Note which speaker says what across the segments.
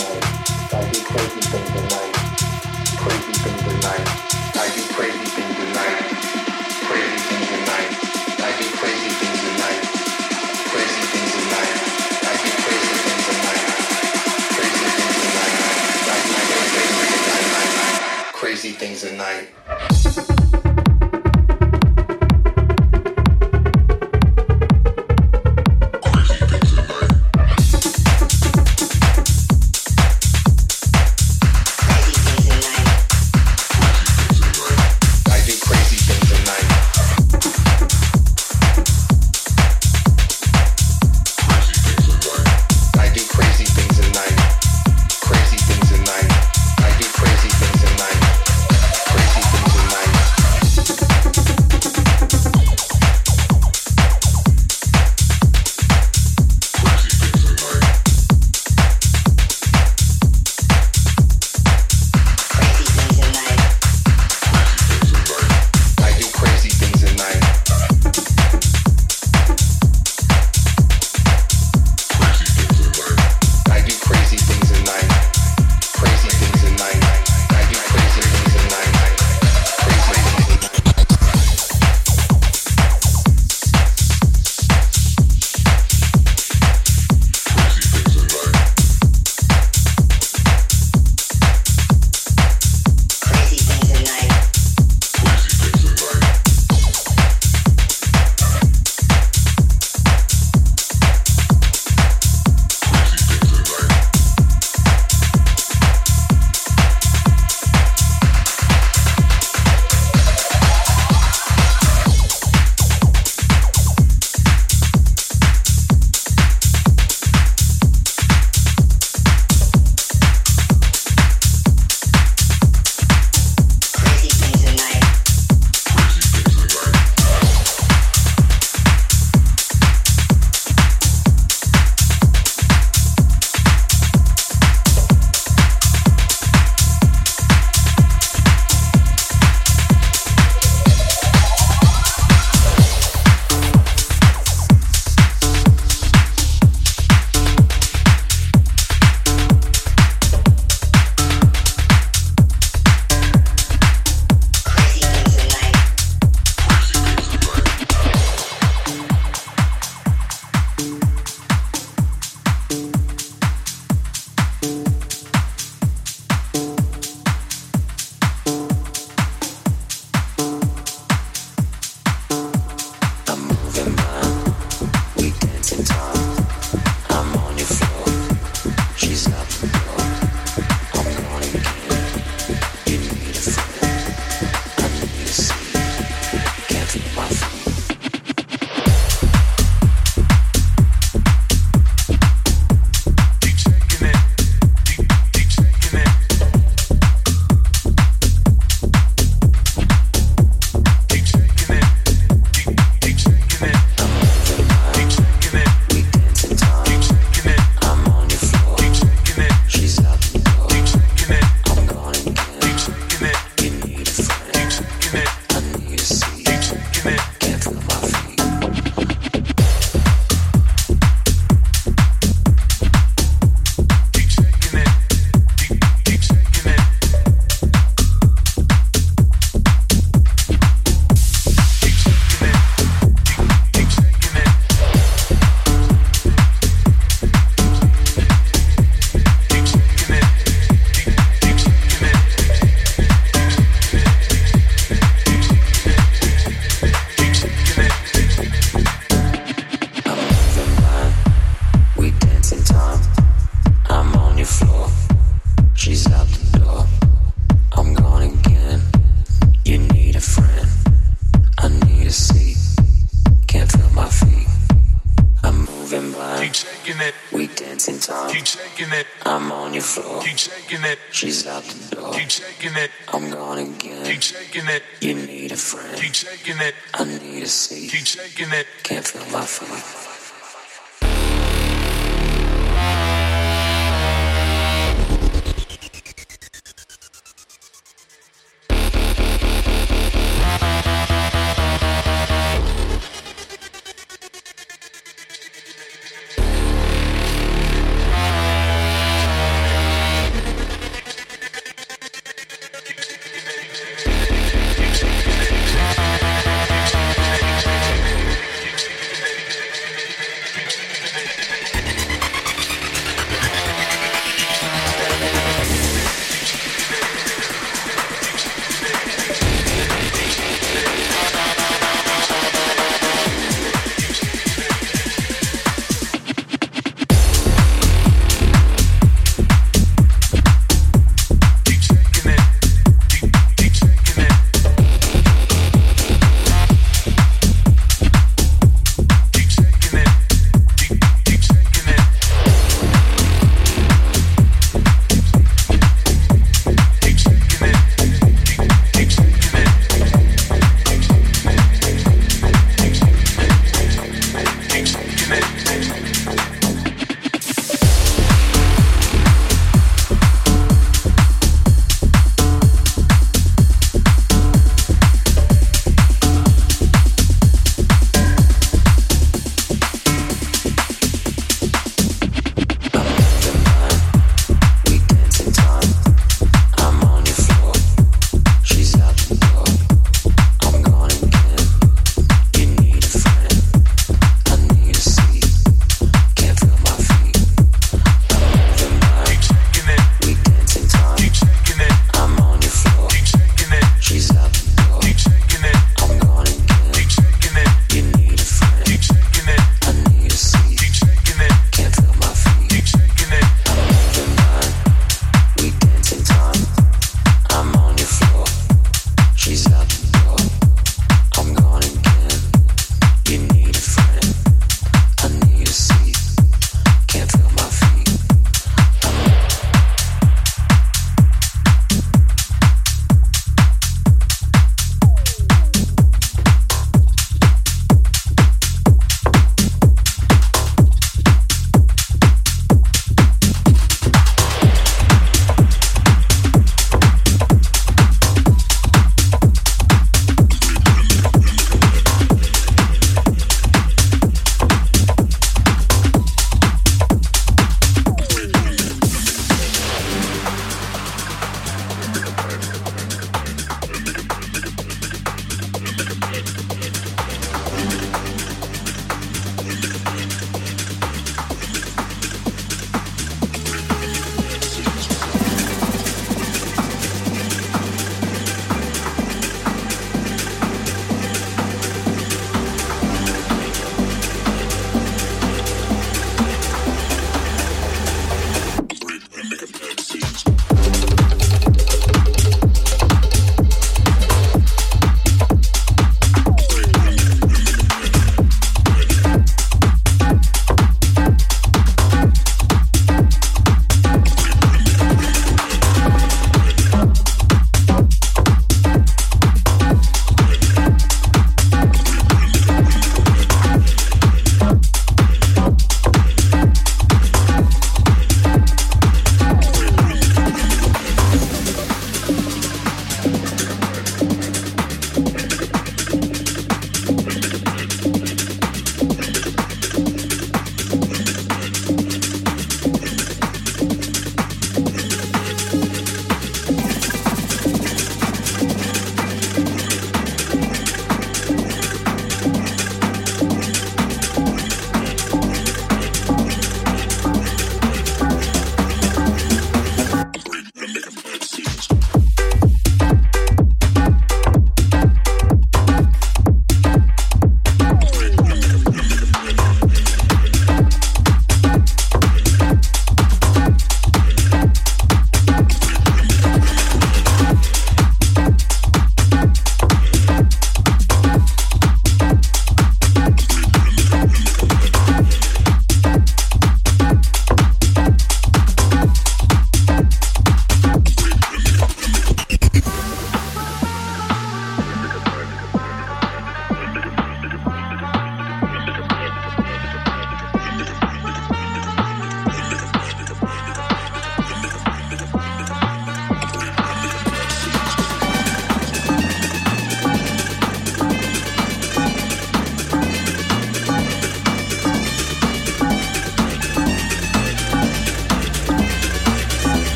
Speaker 1: night.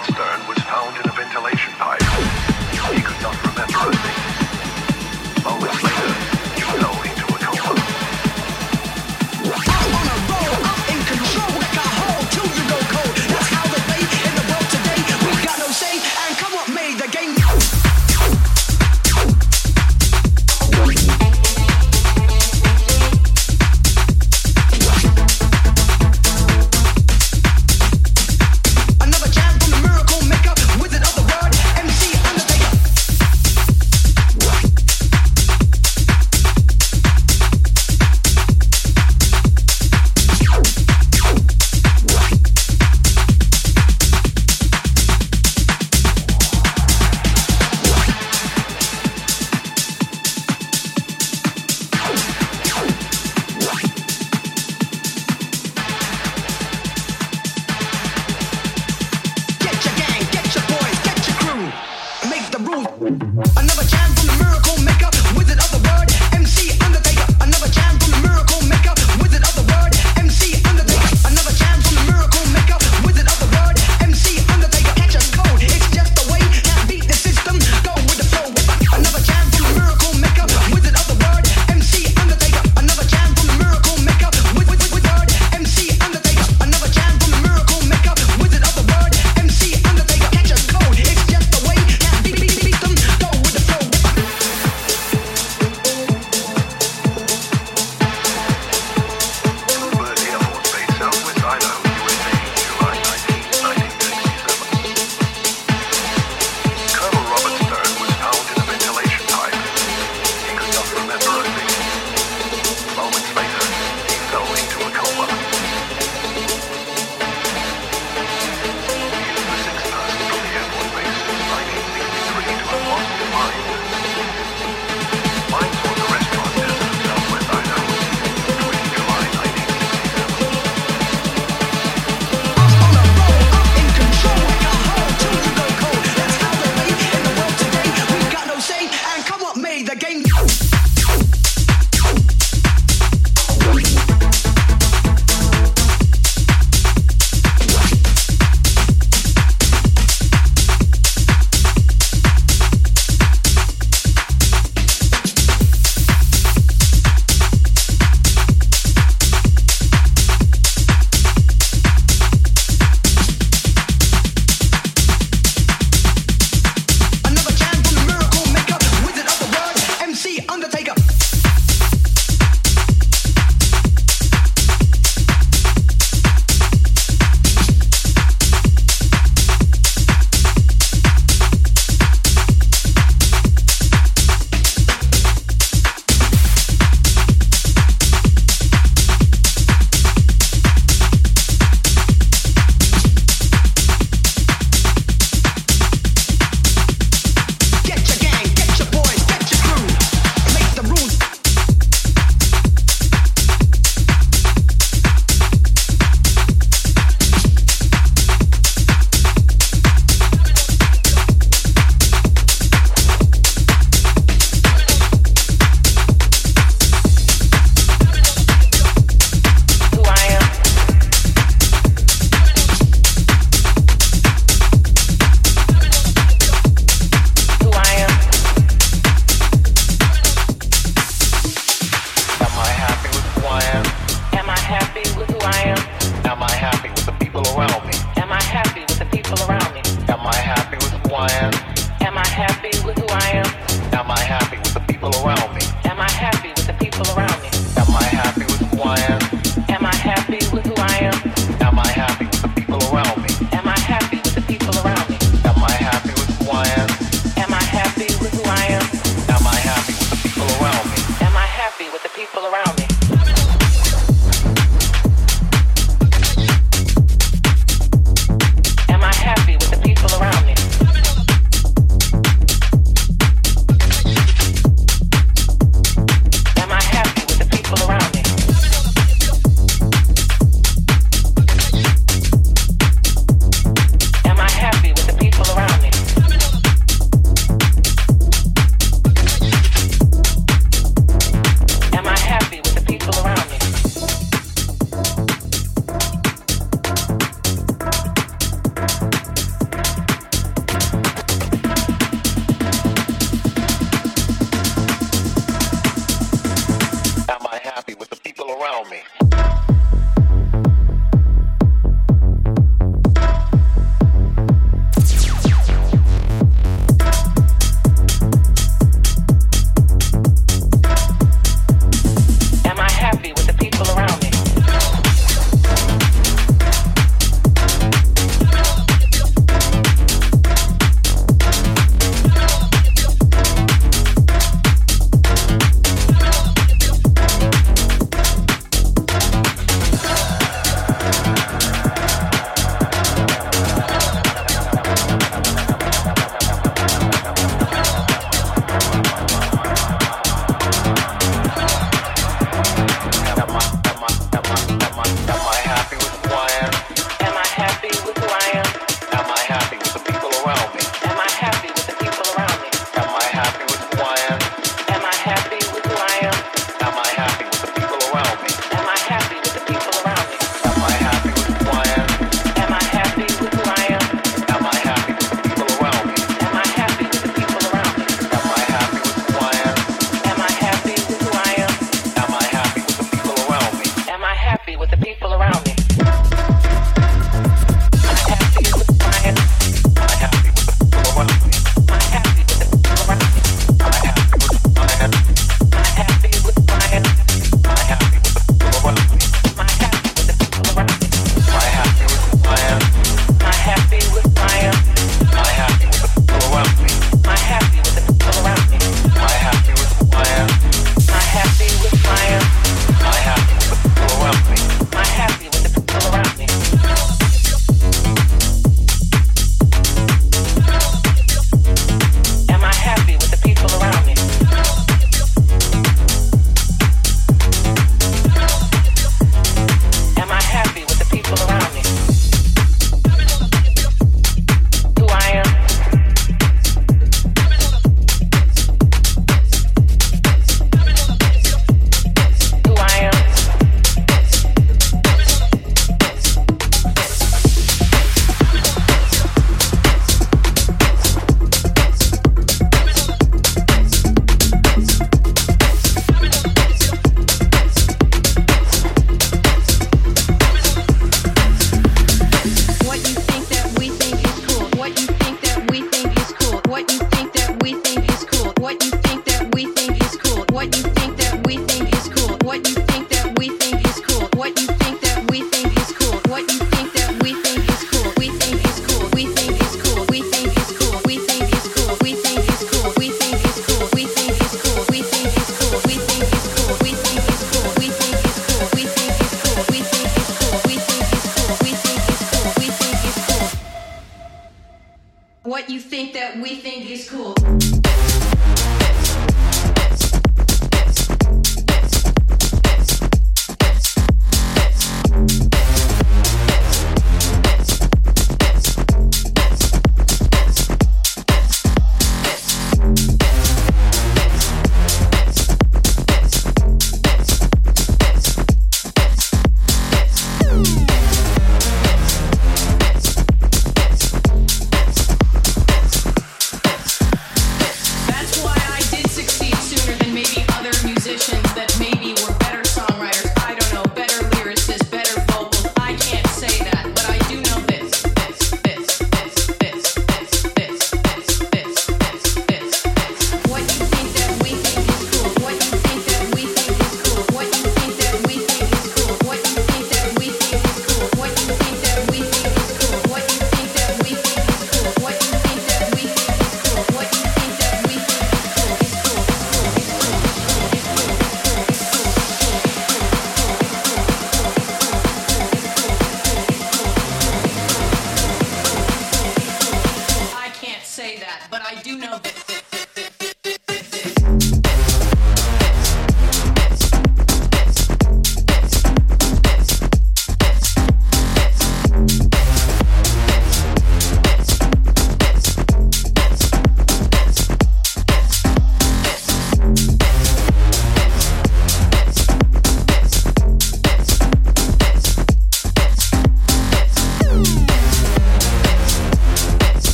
Speaker 2: monster.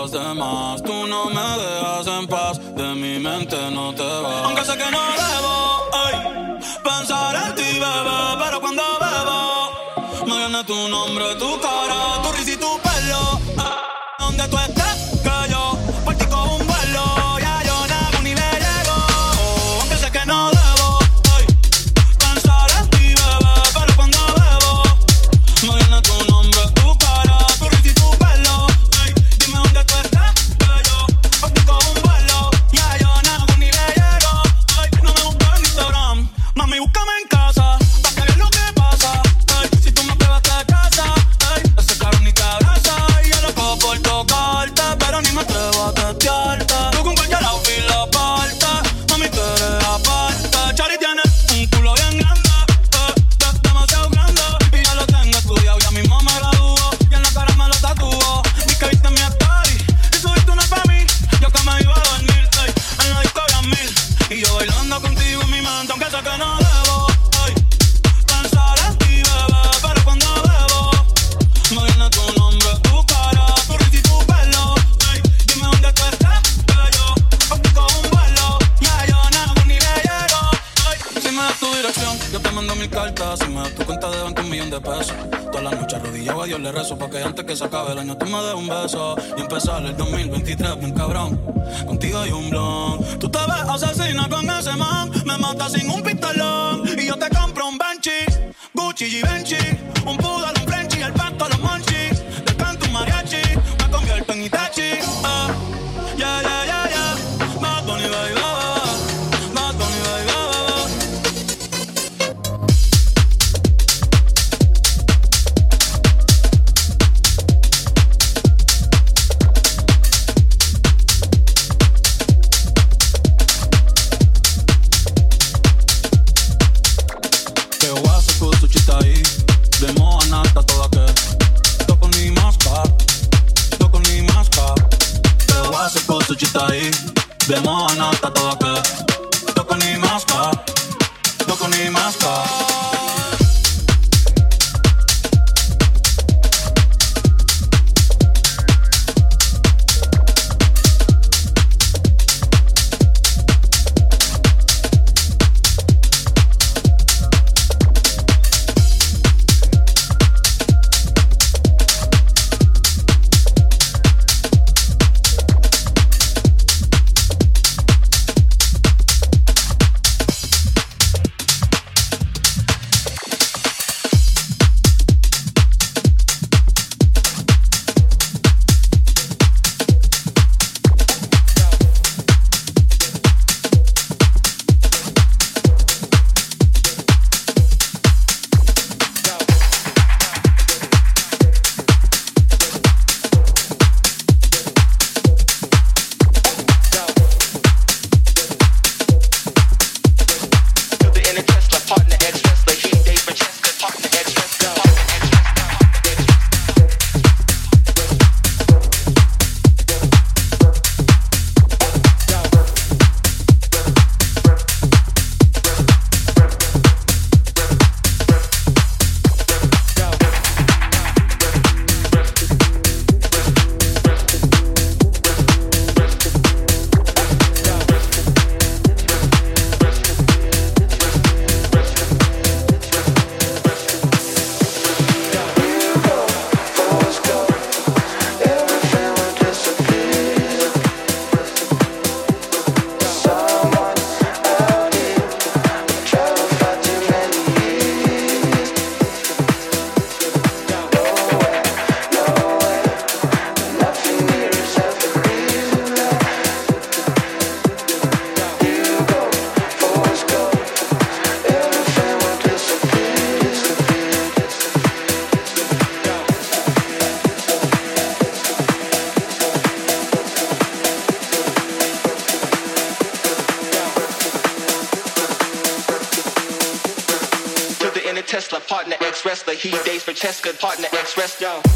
Speaker 2: Tú no me dejas en paz, de mi mente no te vas. Aunque sé que no debo ay, pensar en ti, bebé, pero cuando bebo, me viene tu nombre, tu cara.
Speaker 3: Chest could partner, X rest down.